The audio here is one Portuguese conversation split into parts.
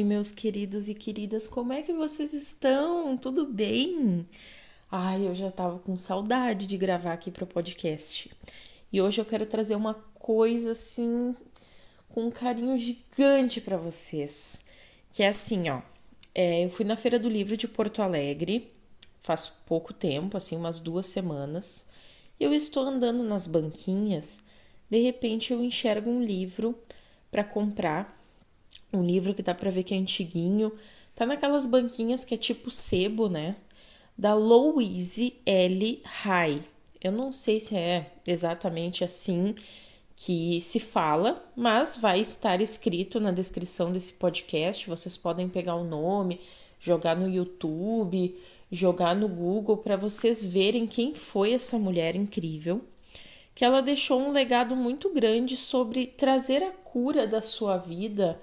Oi, meus queridos e queridas, como é que vocês estão? Tudo bem? Ai, eu já tava com saudade de gravar aqui para o podcast. E hoje eu quero trazer uma coisa assim com um carinho gigante para vocês, que é assim, ó. É, eu fui na Feira do Livro de Porto Alegre faz pouco tempo, assim, umas duas semanas. Eu estou andando nas banquinhas, de repente eu enxergo um livro para comprar um livro que dá para ver que é antiguinho. Tá naquelas banquinhas que é tipo sebo, né? Da Louise L. High. Eu não sei se é exatamente assim que se fala, mas vai estar escrito na descrição desse podcast. Vocês podem pegar o nome, jogar no YouTube, jogar no Google para vocês verem quem foi essa mulher incrível, que ela deixou um legado muito grande sobre trazer a cura da sua vida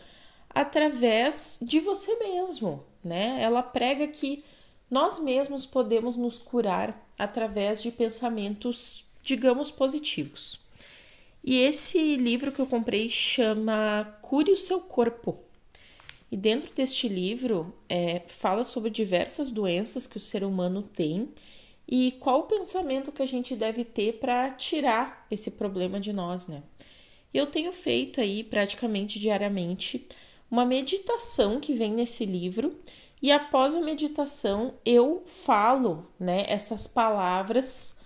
através de você mesmo, né? Ela prega que nós mesmos podemos nos curar através de pensamentos, digamos, positivos. E esse livro que eu comprei chama Cure o Seu Corpo. E dentro deste livro é, fala sobre diversas doenças que o ser humano tem e qual o pensamento que a gente deve ter para tirar esse problema de nós, né? Eu tenho feito aí praticamente diariamente uma meditação que vem nesse livro e após a meditação eu falo, né, essas palavras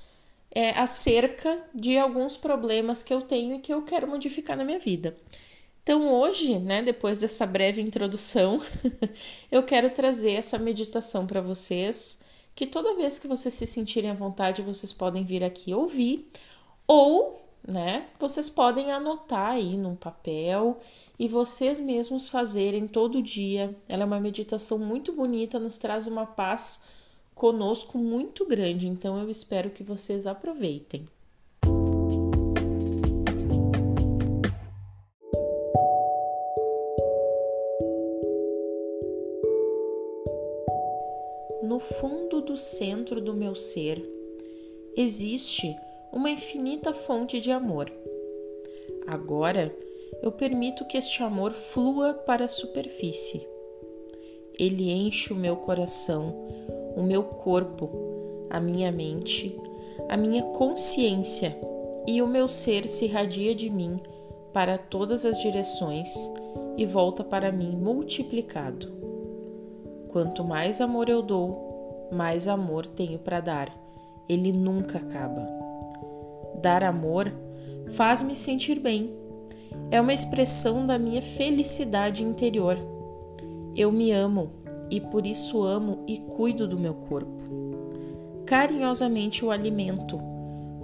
é, acerca de alguns problemas que eu tenho e que eu quero modificar na minha vida. Então hoje, né, depois dessa breve introdução, eu quero trazer essa meditação para vocês, que toda vez que vocês se sentirem à vontade, vocês podem vir aqui ouvir ou, né, vocês podem anotar aí num papel e vocês mesmos fazerem todo dia. Ela é uma meditação muito bonita, nos traz uma paz conosco muito grande, então eu espero que vocês aproveitem. No fundo do centro do meu ser existe uma infinita fonte de amor. Agora, eu permito que este amor flua para a superfície. Ele enche o meu coração, o meu corpo, a minha mente, a minha consciência e o meu ser se irradia de mim para todas as direções e volta para mim multiplicado. Quanto mais amor eu dou, mais amor tenho para dar. Ele nunca acaba. Dar amor faz-me sentir bem é uma expressão da minha felicidade interior. Eu me amo e por isso amo e cuido do meu corpo. Carinhosamente o alimento,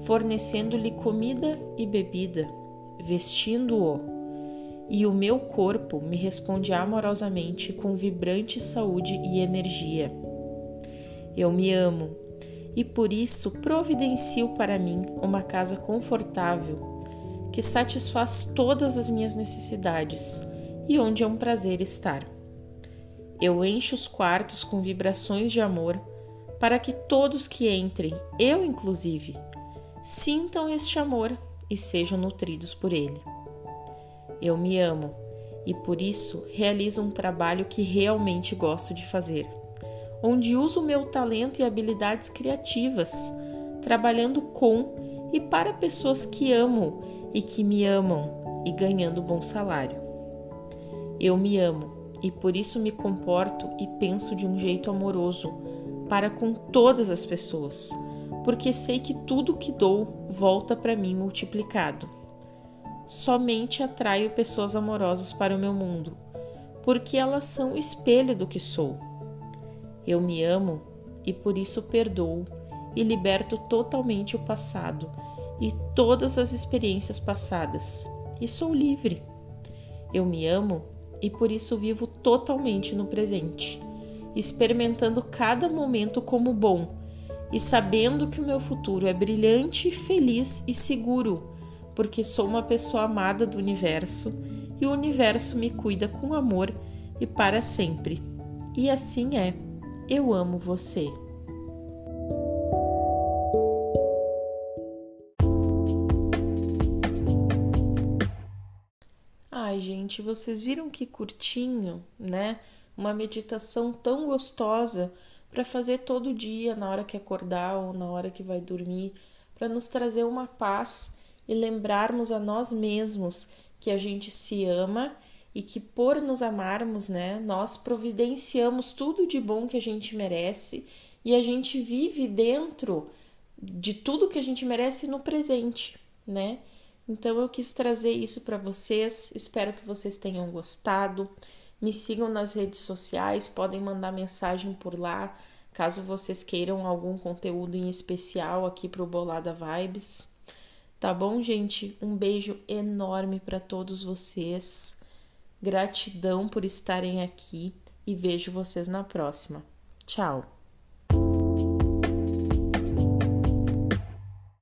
fornecendo-lhe comida e bebida, vestindo-o, e o meu corpo me responde amorosamente com vibrante saúde e energia. Eu me amo e por isso providencio para mim uma casa confortável que satisfaz todas as minhas necessidades e onde é um prazer estar. Eu encho os quartos com vibrações de amor para que todos que entrem, eu inclusive, sintam este amor e sejam nutridos por ele. Eu me amo e por isso realizo um trabalho que realmente gosto de fazer, onde uso meu talento e habilidades criativas, trabalhando com e para pessoas que amo e que me amam e ganhando bom salário. Eu me amo e por isso me comporto e penso de um jeito amoroso para com todas as pessoas, porque sei que tudo que dou volta para mim multiplicado. Somente atraio pessoas amorosas para o meu mundo, porque elas são o espelho do que sou. Eu me amo e por isso perdoo e liberto totalmente o passado e todas as experiências passadas, e sou livre. Eu me amo e por isso vivo totalmente no presente, experimentando cada momento como bom e sabendo que o meu futuro é brilhante, feliz e seguro, porque sou uma pessoa amada do universo e o universo me cuida com amor e para sempre. E assim é. Eu amo você. Ai, gente, vocês viram que curtinho, né? Uma meditação tão gostosa para fazer todo dia, na hora que acordar ou na hora que vai dormir, para nos trazer uma paz e lembrarmos a nós mesmos que a gente se ama e que por nos amarmos, né, nós providenciamos tudo de bom que a gente merece e a gente vive dentro de tudo que a gente merece no presente, né? Então eu quis trazer isso para vocês. Espero que vocês tenham gostado. Me sigam nas redes sociais, podem mandar mensagem por lá, caso vocês queiram algum conteúdo em especial aqui para o Bolada Vibes. Tá bom, gente? Um beijo enorme para todos vocês. Gratidão por estarem aqui e vejo vocês na próxima. Tchau!